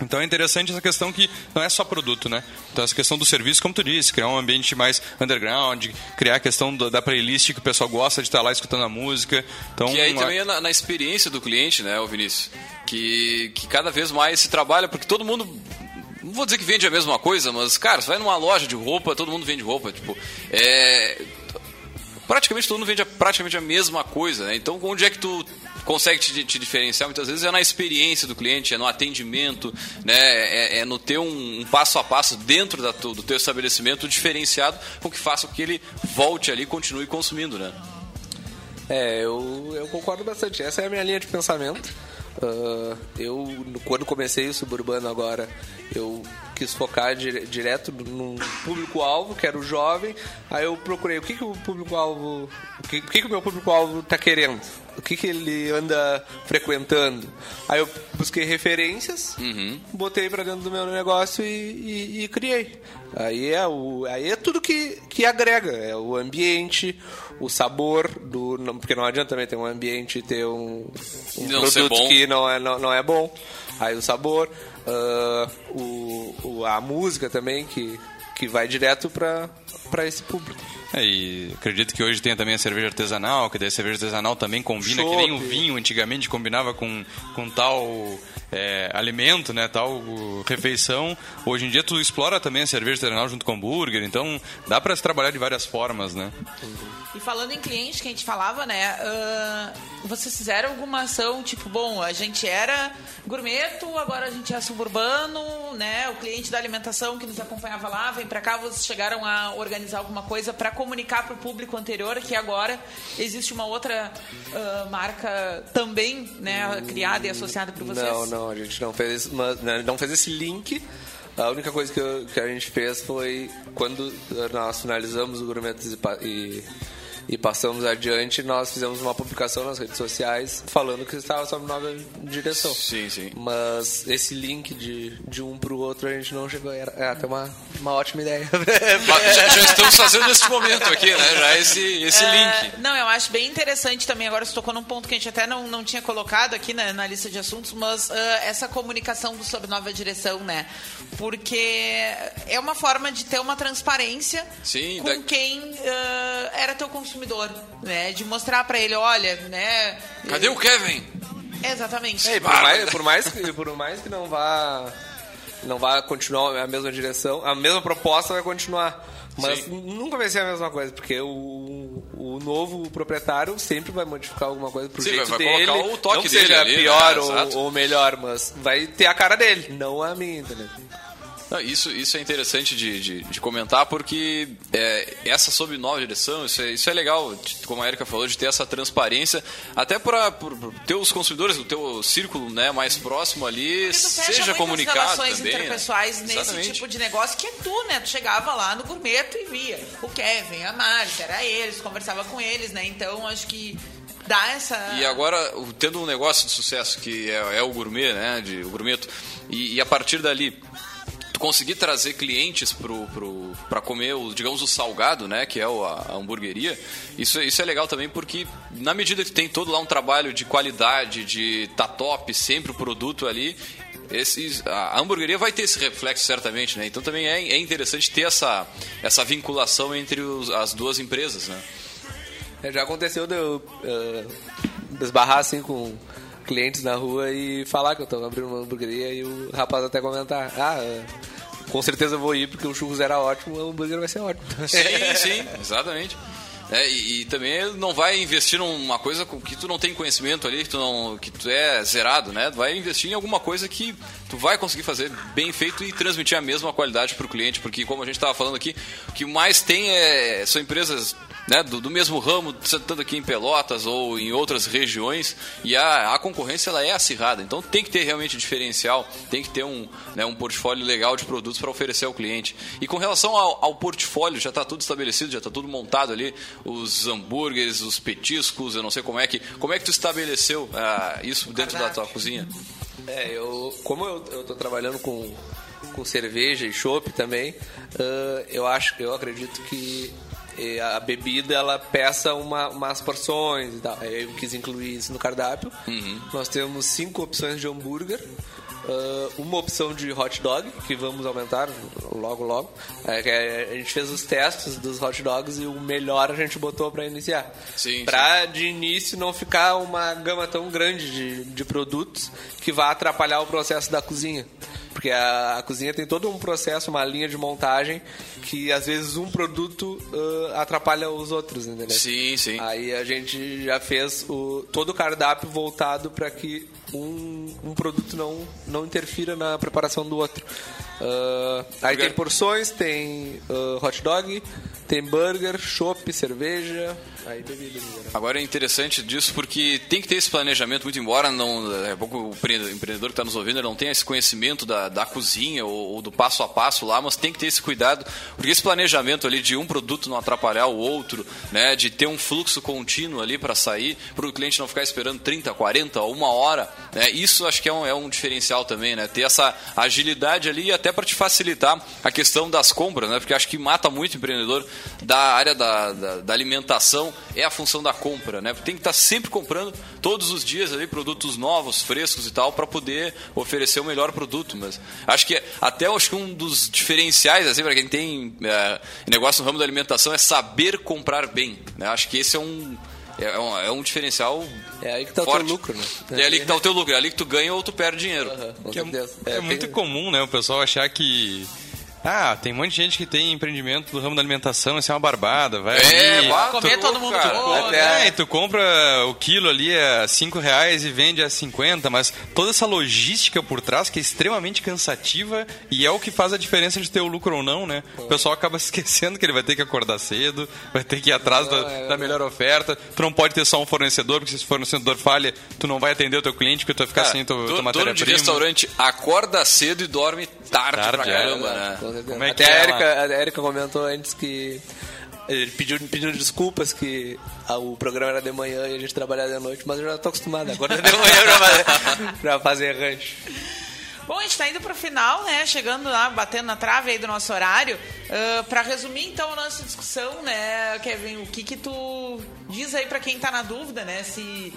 Então é interessante essa questão que não é só produto, né? Então essa questão do serviço, como tu disse, criar um ambiente mais underground, criar a questão da playlist que o pessoal gosta de estar lá escutando a música. Então, Que aí uma- também é na, na experiência do cliente, né, Vinícius? Que, que cada vez mais se trabalha, porque todo mundo. Não vou dizer que vende a mesma coisa, mas, cara, você vai numa loja de roupa, todo mundo vende roupa. Tipo, é. Praticamente todo mundo vende a- praticamente a mesma coisa, né? Então, onde é que tu consegue te, te diferenciar? Muitas vezes é na experiência do cliente, é no atendimento, né? É, é no ter um, um passo a passo dentro da do teu estabelecimento diferenciado com que faça com que ele volte ali e continue consumindo, né? É, eu, eu concordo bastante. Essa é a minha linha de pensamento. Ah, eu, quando comecei o suburbano agora, eu quis focar dire- direto num público-alvo, que era o jovem. Aí eu procurei o que, que o público-alvo. O que, o que, que o meu público-alvo está querendo? O que, que ele anda frequentando? Aí eu busquei referências, botei para dentro do meu negócio e, e- e criei. Aí é, o, aí é tudo que, que agrega. É o ambiente, o sabor, do, não- porque não adianta também ter um ambiente e ter um, um Não produto que não é, não, não é bom. Aí o sabor, ah, o, o- a música também, que, que vai direto para esse público. É, e acredito que hoje tem também a cerveja artesanal, que daí a cerveja artesanal também combina, que nem o vinho antigamente combinava com, com tal é, alimento, né, tal uh, refeição. Hoje em dia tu explora também a cerveja artesanal junto com o hambúrguer, então dá para se trabalhar de várias formas, né? E falando em cliente que a gente falava, né? ah, vocês fizeram alguma ação, tipo, bom, a gente era gourmeto, agora a gente é suburbano, né? O cliente da alimentação que nos acompanhava lá, vem pra cá, vocês chegaram a organizar alguma coisa pra comunicar pro público anterior que agora existe uma outra ah, marca também, né, criada e associada por vocês? Não, não, a gente não fez, mas, né, não fez esse link. A única coisa que, eu- que a gente fez foi quando nós finalizamos o Gourmetos e, e, passamos adiante, nós fizemos uma publicação nas redes sociais falando que estava sob nova direção. Sim, sim. Mas esse link de, de um pro outro a gente não chegou. Era, é até uma, uma ótima ideia. *laughs* Já, já estamos fazendo nesse momento aqui, né? Já esse, esse É, link. Não, eu acho bem interessante também. Agora você tocou num ponto que a gente até não, não tinha colocado aqui na, na lista de assuntos, mas ah, essa comunicação do Sob Nova Direção, né? Porque é uma forma de ter uma transparência Sim, com da- quem ah, era teu consumidor, né? De mostrar pra ele, olha, né? Cadê o Kevin? Exatamente. É, por, mais, por, mais que, por mais que não vá não vá continuar a mesma direção, a mesma proposta vai continuar. Mas nunca vai ser a mesma coisa, porque o, o novo proprietário sempre vai modificar alguma coisa pro Sim, jeito vai- vai dele. colocar o toque não que dele seja ali, né? pior ou, Exato. ou melhor, mas vai ter a cara dele, não a minha, entendeu? Não, isso, isso é interessante de, de, de comentar porque é, essa sob nova direção, isso é, isso é legal, como a Erika falou, de ter essa transparência, até para ter os consumidores do teu círculo né, mais próximo ali, seja comunicado relações também. né? interpessoais nesse Exatamente. tipo de negócio que é tu, né? Tu chegava lá no gourmet e via o Kevin, a Márcia, era eles, conversava com eles, né? Então acho que dá essa. E agora, o- tendo um negócio de sucesso que é, é o gourmet, né? De, o gourmeto, e, e a partir dali tu conseguir trazer clientes pro, pro, comer, o, digamos, o salgado, né? Que é o- a, a hamburgueria, isso, isso é legal também porque na medida que tem todo lá um trabalho de qualidade, de tá top, sempre o produto ali, a hamburgueria vai ter esse reflexo certamente, né? Então também é, é interessante ter essa, essa vinculação entre os- as duas empresas, né? É, Já aconteceu de eu desbarrar assim com clientes na rua e falar que eu tô abrindo uma hamburgueria e o rapaz até comentar: Ah, eh, com certeza eu vou ir porque o churros era ótimo, o hambúrguer vai ser ótimo. *laughs* Sim, sim, exatamente. É, e, e também não vai investir numa coisa que tu não tem conhecimento ali, que tu, não, que tu é zerado, né? Vai investir em alguma coisa que tu vai conseguir fazer bem feito e transmitir a mesma qualidade para o cliente, porque como a gente estava falando aqui, o que mais tem é, são empresas né, do, do mesmo ramo, tanto aqui em Pelotas ou em outras regiões, e a, a concorrência ela é acirrada. Então tem que ter realmente diferencial, tem que ter um, né, um portfólio legal de produtos para oferecer ao cliente. E com relação ao, ao portfólio, já está tudo estabelecido, já está tudo montado ali, os hambúrgueres, os petiscos, eu não sei como é que. Como é que tu estabeleceu ah, isso dentro da tua cozinha? É, eu, como eu, eu tô trabalhando com, com cerveja e chopp também, ah, eu acho, eu acredito que eh, a bebida ela peça uma, umas porções e tal. Eu quis incluir isso no cardápio. Nós temos cinco opções de hambúrguer. ah, uma opção de hot dog, que vamos aumentar logo logo. É, é- a gente fez os testes dos hot dogs e o melhor a gente botou para iniciar. Sim, Pra de início não ficar uma gama tão grande de, de produtos que vá atrapalhar o processo da cozinha. Porque a, a cozinha tem todo um processo, uma linha de montagem que às vezes um produto ah, atrapalha os outros, entendeu? Sim, sim. Aí a gente já fez o, todo o cardápio voltado para que um, um produto não, não interfira na preparação do outro. Ah, aí tem porções, tem ah, hot dog, tem burger, chopp, cerveja, aí geral. Agora é interessante disso porque tem que ter esse planejamento, muito embora não, é pouco o empre- empreendedor que está nos ouvindo não tenha esse conhecimento da, da cozinha ou, ou do passo a passo lá, mas tem que ter esse cuidado, porque esse planejamento ali de um produto não atrapalhar o outro, né, de ter um fluxo contínuo ali para sair, para o cliente não ficar esperando 30, 40 ou uma hora, né, isso acho que é um, é um diferencial também, né, ter essa agilidade ali até para te facilitar a questão das compras, né, porque acho que mata muito o empreendedor da área da, da, da alimentação é a função da compra, né? Tem que estar sempre comprando todos os dias ali produtos novos, frescos e tal, para poder oferecer o melhor produto. Mas acho que até acho que um dos diferenciais assim para quem tem é, negócio no ramo da alimentação é saber comprar bem. Né? Acho que esse é um é um, é um diferencial. É aí que tá o forte. teu lucro, né? É ali que tá o teu lucro, é ali que tu ganha ou tu perde dinheiro. Que é, é muito comum, né, o pessoal achar que. Ah, tem um monte de gente que tem empreendimento do ramo da alimentação, isso é uma barbada, vai. É, ali, Comer todo mundo de cara. boa, Até, né? é, e tu compra o quilo ali a 5 reais e vende a 50, mas toda essa logística por trás que é extremamente cansativa e é o que faz a diferença de ter o lucro ou não, né? O pessoal acaba *laughs* esquecendo que ele vai ter que acordar cedo, vai ter que ir atrás da, da melhor oferta. Tu não pode ter só um fornecedor, porque se o fornecedor falha, tu não vai atender o teu cliente, porque tu vai ficar Cara, sem tua, dono- tua dono de matéria-prima. restaurante acorda cedo e dorme tarde, Tarde, pra é. caramba, né? Com certeza. Como é Até que a é Erika, a Erika comentou antes que ele pediu, pediu desculpas que ah, o programa era de manhã e a gente trabalhava de noite, mas eu já tô acostumado. Agora é de manhã pra fazer, *laughs* pra fazer rancho. Bom, a gente está indo para o final, né? Chegando lá, batendo na trave aí do nosso horário. para resumir, então, a nossa discussão, né, Kevin, o que que tu diz aí para quem tá na dúvida, né? Se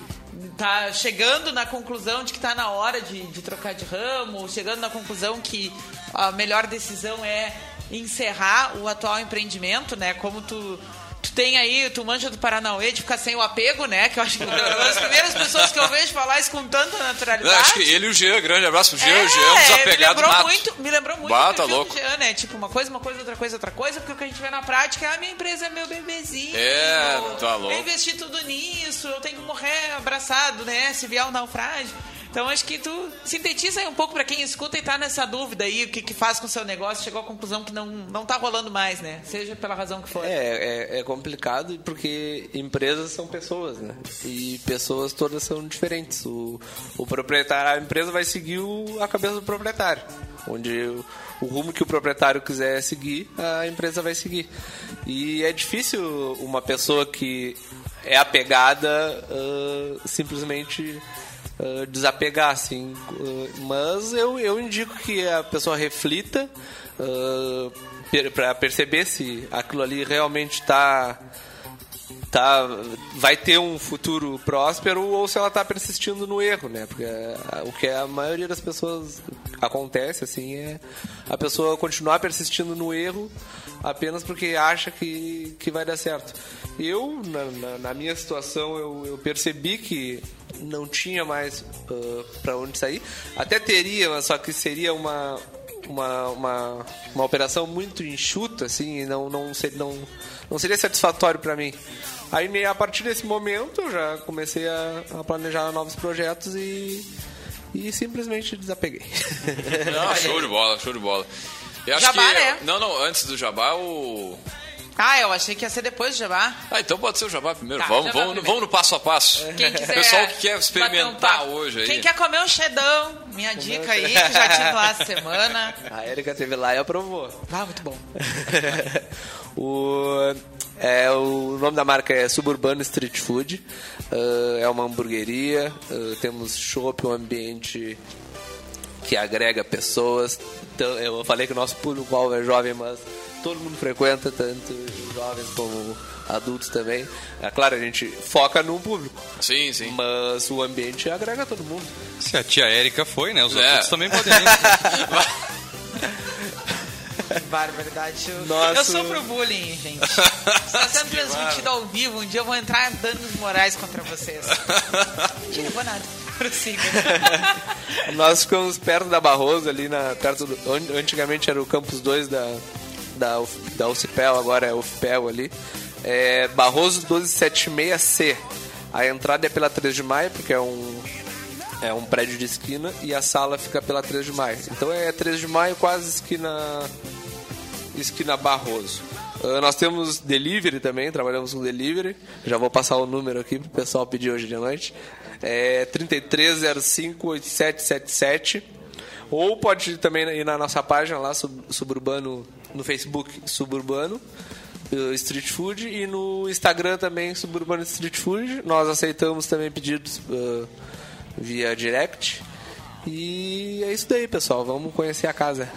tá chegando na conclusão de que tá na hora de, de trocar de ramo, chegando na conclusão que a melhor decisão é encerrar o atual empreendimento, né? Como tu Tu tem aí, tu manja do Paranauê de ficar sem o apego, né? Que eu acho que é uma das primeiras pessoas que eu vejo falar isso com tanta naturalidade. acho que ele e o Jean, grande abraço pro Jean, É, o Jean é um desapegado me lembrou nato. muito, me lembrou muito Bah, tá louco. do Jean, né? Tipo, uma coisa, uma coisa, outra coisa, outra coisa, porque o que a gente vê na prática é a minha empresa é meu bebezinho. É, tá louco. Eu investi tudo nisso, eu tenho que morrer abraçado, né? Se vier um naufrágio. Então acho que tu sintetiza aí um pouco para quem escuta e tá nessa dúvida aí, o que, que faz com o seu negócio, chegou à conclusão que não, não tá rolando mais, né? Seja pela razão que for. É, é, é complicado porque empresas são pessoas, né? E pessoas todas são diferentes. O, o proprietário, a empresa vai seguir o, a cabeça do proprietário. Onde o, o rumo que o proprietário quiser seguir, a empresa vai seguir. E é difícil uma pessoa que é apegada uh, simplesmente uh, desapegar, assim. Uh, mas eu, eu indico que a pessoa reflita per, para perceber se aquilo ali realmente está tá, vai ter um futuro próspero ou se ela está persistindo no erro, né? Porque a, o que a maioria das pessoas acontece, assim, é a pessoa continuar persistindo no erro apenas porque acha que, que vai dar certo. Eu, na, na, na minha situação, eu, eu, percebi que não tinha mais uh, para onde sair. Até teria, mas só que seria uma, uma, uma, uma operação muito enxuta, assim, não, não, ser, não, não seria satisfatório para mim. Aí, a partir desse momento, eu já comecei a, a planejar novos projetos e, e simplesmente desapeguei. *laughs* Não, show de bola, show de bola. Eu acho Jabá, que, né? Não, não, antes do Jabá, o. Ah, eu achei que ia ser depois do Jabá. Ah, então pode ser o Jabá primeiro. Tá, vamos, Jabá vamos, primeiro. vamos no passo a passo. Quem *laughs* quiser Pessoal que quer um experimentar papo. hoje aí. Quem quer comer um chedão, minha dica aí, que já tive lá essa semana. *laughs* A Erika teve lá e aprovou. Ah, muito bom. o, é, o nome da marca é Suburbano Street Food. Uh, é uma hamburgueria. Uh, temos shopping, um ambiente que agrega pessoas. Então, eu falei que o nosso público é jovem, mas todo mundo frequenta, tanto jovens como adultos também. É claro, a gente foca num público. Sim, sim. Mas o ambiente agrega todo mundo. Se a tia Érica foi, né? Os É. adultos também podem *laughs* ir. Barbaridade. Eu, Nossa. eu sofro bullying, gente. *laughs* Está sendo transmitido ao vivo. Um dia eu vou entrar danos morais contra vocês. *laughs* Não vou nada. Prossiga. *laughs* Nós ficamos perto da Barroso, ali na, perto do, onde antigamente era o campus 2 da, da, UF- da UCPEL, agora é UFPEL ali. É Barroso 1276C. A entrada é pela 3 de maio, porque é um, é um prédio de esquina, e a sala fica pela 3 de maio. Então é 3 de maio, quase esquina, esquina Barroso. Ah, nós temos delivery também, trabalhamos com delivery. Já vou passar o número aqui pro pessoal pedir hoje de noite. É 33058777. Ou pode também ir na nossa página lá, Sub- Suburbano, no Facebook Suburbano eh, Street Food e no Instagram também Suburbano Street Food. Nós aceitamos também pedidos eh, via direct. E é isso daí, pessoal. Vamos conhecer a casa.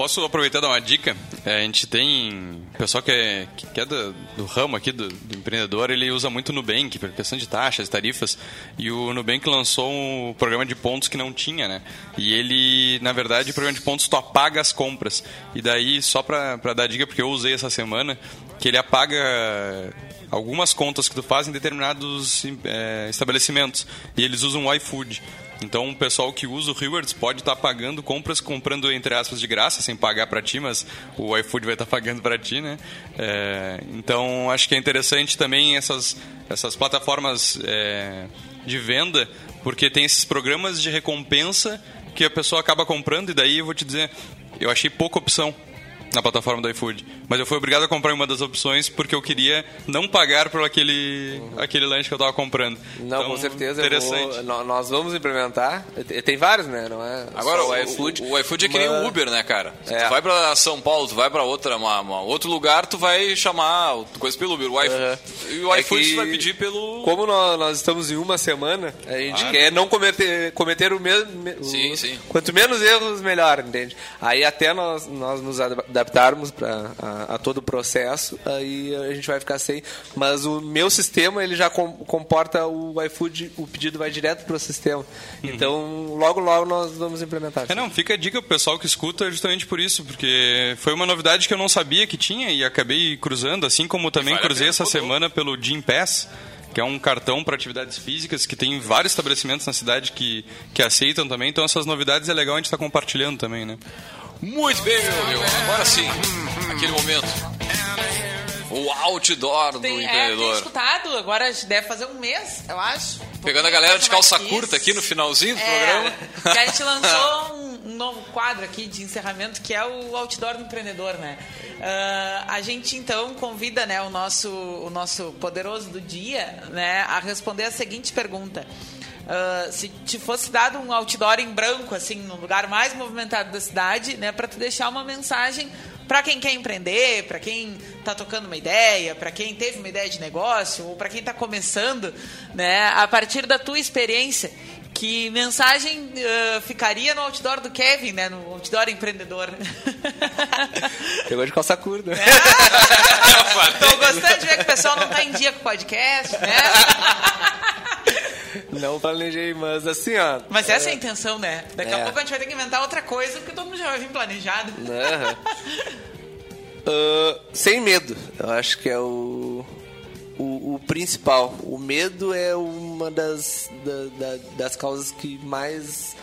Posso aproveitar dar uma dica? É, a gente tem. O pessoal que é, que é do, do ramo aqui, do, do empreendedor, ele usa muito o Nubank, por questão de taxas, tarifas. E o Nubank lançou um programa de pontos que não tinha, né? E ele, na verdade, o programa de pontos tu apaga as compras. E daí, só pra dar dica, porque eu usei essa semana, que ele apaga algumas contas que tu faz em determinados é, estabelecimentos. E eles usam o iFood. Então o pessoal que usa o Rewards pode estar pagando compras, comprando entre aspas de graça, sem pagar para ti, mas o iFood vai estar pagando para ti, né? É, então acho que é interessante também essas, essas plataformas é, de venda, porque tem esses programas de recompensa que a pessoa acaba comprando e daí eu vou te dizer, eu achei pouca opção na plataforma do iFood. Mas eu fui obrigado a comprar uma das opções porque eu queria não pagar por aquele, aquele lanche que eu estava comprando. Não, Então, com certeza. eu Interessante. vou- nó- nós vamos implementar. Tem- vários, né? Não é Agora, o iFood, o, iFood é que nem o Uber, né, cara? Se É. tu vai pra São Paulo, tu vai pra outra, uma, uma- outro lugar, tu vai chamar coisa pelo Uber. O iFood, E o É iFood que- tu vai pedir pelo... Como nós, nós estamos em uma semana, a gente Claro. quer não cometer, cometer o mesmo. me- o- Sim, sim. Quanto menos erros, melhor, entende? Aí até nós, nós nos adaptarmos pra, a, a todo o processo, aí a gente vai ficar sem. Mas o meu sistema, ele já com- comporta o iFood, o pedido vai direto pro sistema. Então, logo, logo nós vamos implementar. É, não, fica a dica pro pessoal que escuta justamente por isso, porque foi uma novidade que eu não sabia que tinha e acabei cruzando, assim como também vale cruzei essa semana pelo Gym Pass, que é um cartão para atividades físicas que tem vários estabelecimentos na cidade que, que aceitam também, então essas novidades é legal a gente estar compartilhando também, né? Muito bem, meu amigo. Agora sim, aquele momento. O outdoor do Tem, é, tem empreendedor. escutado, agora deve fazer um mês, eu acho. Pegando a galera de calça curta aqui no finalzinho do É, programa. que a gente lançou um, *laughs* um novo quadro aqui de encerramento que é o Outdoor do Empreendedor, né? Ah, a gente então convida né, o, nosso, o nosso poderoso do dia né, a responder a seguinte pergunta. Ah, se te fosse dado um outdoor em branco, assim, no lugar mais movimentado da cidade, né, para tu deixar uma mensagem para quem quer empreender, para quem está tocando uma ideia, para quem teve uma ideia de negócio ou para quem está começando, né, a partir da tua experiência, que mensagem ah, ficaria no outdoor do Kevin, né, no outdoor empreendedor? *laughs* Pegou de calça curta. *laughs* Tô gostando de ver que o pessoal não tá em dia com o podcast, né? *laughs* *laughs* Não planejei, mas assim, ó. Mas essa é a intenção, né? Daqui a É. pouco a gente vai ter que inventar outra coisa, porque todo mundo já vai vir planejado. *laughs* Ah, sem medo, eu acho que é o, o, o principal. O medo é uma das, da- da- das causas que mais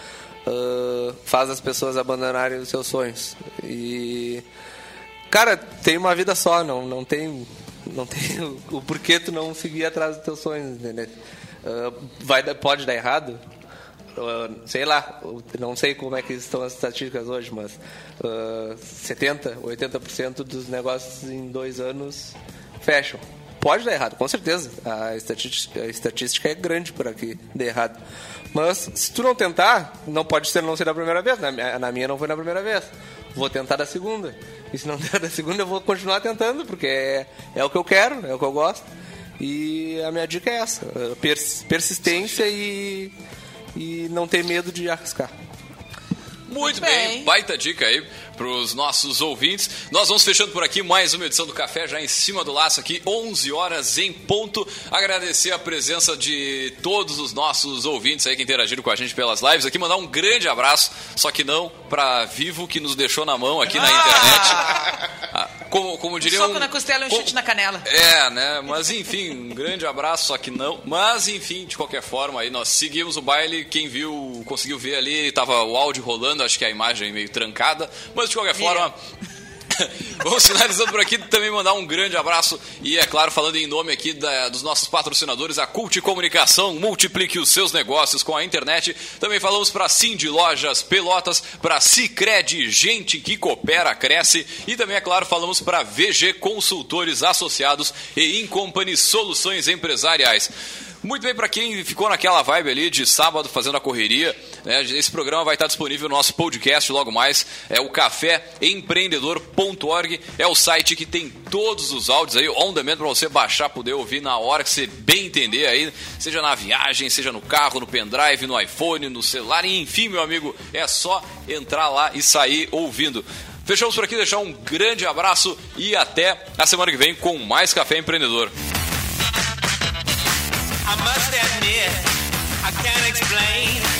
ah, faz as pessoas abandonarem os seus sonhos. E, cara, tem uma vida só, não, não tem, não tem *laughs* o, o porquê tu não seguir atrás dos teus sonhos, entendeu? Ah, vai, pode dar errado, Uh, sei lá, não sei como é que estão as estatísticas hoje, mas uh, 70%, 80% dos negócios em dois anos fecham. Pode dar errado, com certeza. A estatística, a estatística é grande para que dê errado. Mas se tu não tentar, não pode ser não ser da primeira vez. Na, minha- na minha não foi na primeira vez. Vou tentar da segunda. E se não *laughs* der da segunda, eu vou continuar tentando, porque é, é o que eu quero, é o que eu gosto. E a minha dica é essa: uh, pers- persistência e, e não ter medo de arriscar. Muito bem. baita dica aí pros nossos ouvintes. Nós vamos fechando por aqui mais uma edição do Café, já em cima do laço aqui, 11 horas em ponto. Agradecer a presença de todos os nossos ouvintes aí que interagiram com a gente pelas lives aqui, mandar um grande abraço, só que não pra Vivo que nos deixou na mão aqui na internet. Ah, Como, como Um diria soco um- na costela e um chute na canela. é, né? Mas enfim, um grande abraço, só que não. Mas enfim, de qualquer forma, aí nós seguimos o baile. Quem viu, conseguiu ver ali, tava o áudio rolando, acho que a imagem meio trancada. Mas de qualquer forma. Vamos finalizando por aqui, também mandar um grande abraço e, é claro, falando em nome aqui da- dos nossos patrocinadores, a Cult Comunicação, multiplique os seus negócios com a internet. Também falamos para Cindy Lojas Pelotas, para Cicred, gente que coopera, cresce. E também, é claro, falamos para VG Consultores Associados e Incompany Soluções Empresariais. Muito bem, para quem ficou naquela vibe ali de sábado fazendo a correria, né, esse programa vai estar disponível no nosso podcast logo mais. É o caféempreendedor.org, é o site que tem todos os áudios aí, on demand, para você baixar, poder ouvir na hora que você bem entender aí, seja na viagem, seja no carro, no pendrive, no iPhone, no celular, enfim, meu amigo, é só entrar lá e sair ouvindo. Fechamos por aqui, deixar um grande abraço e até a semana que vem com mais Café Empreendedor. I must admit, I can't explain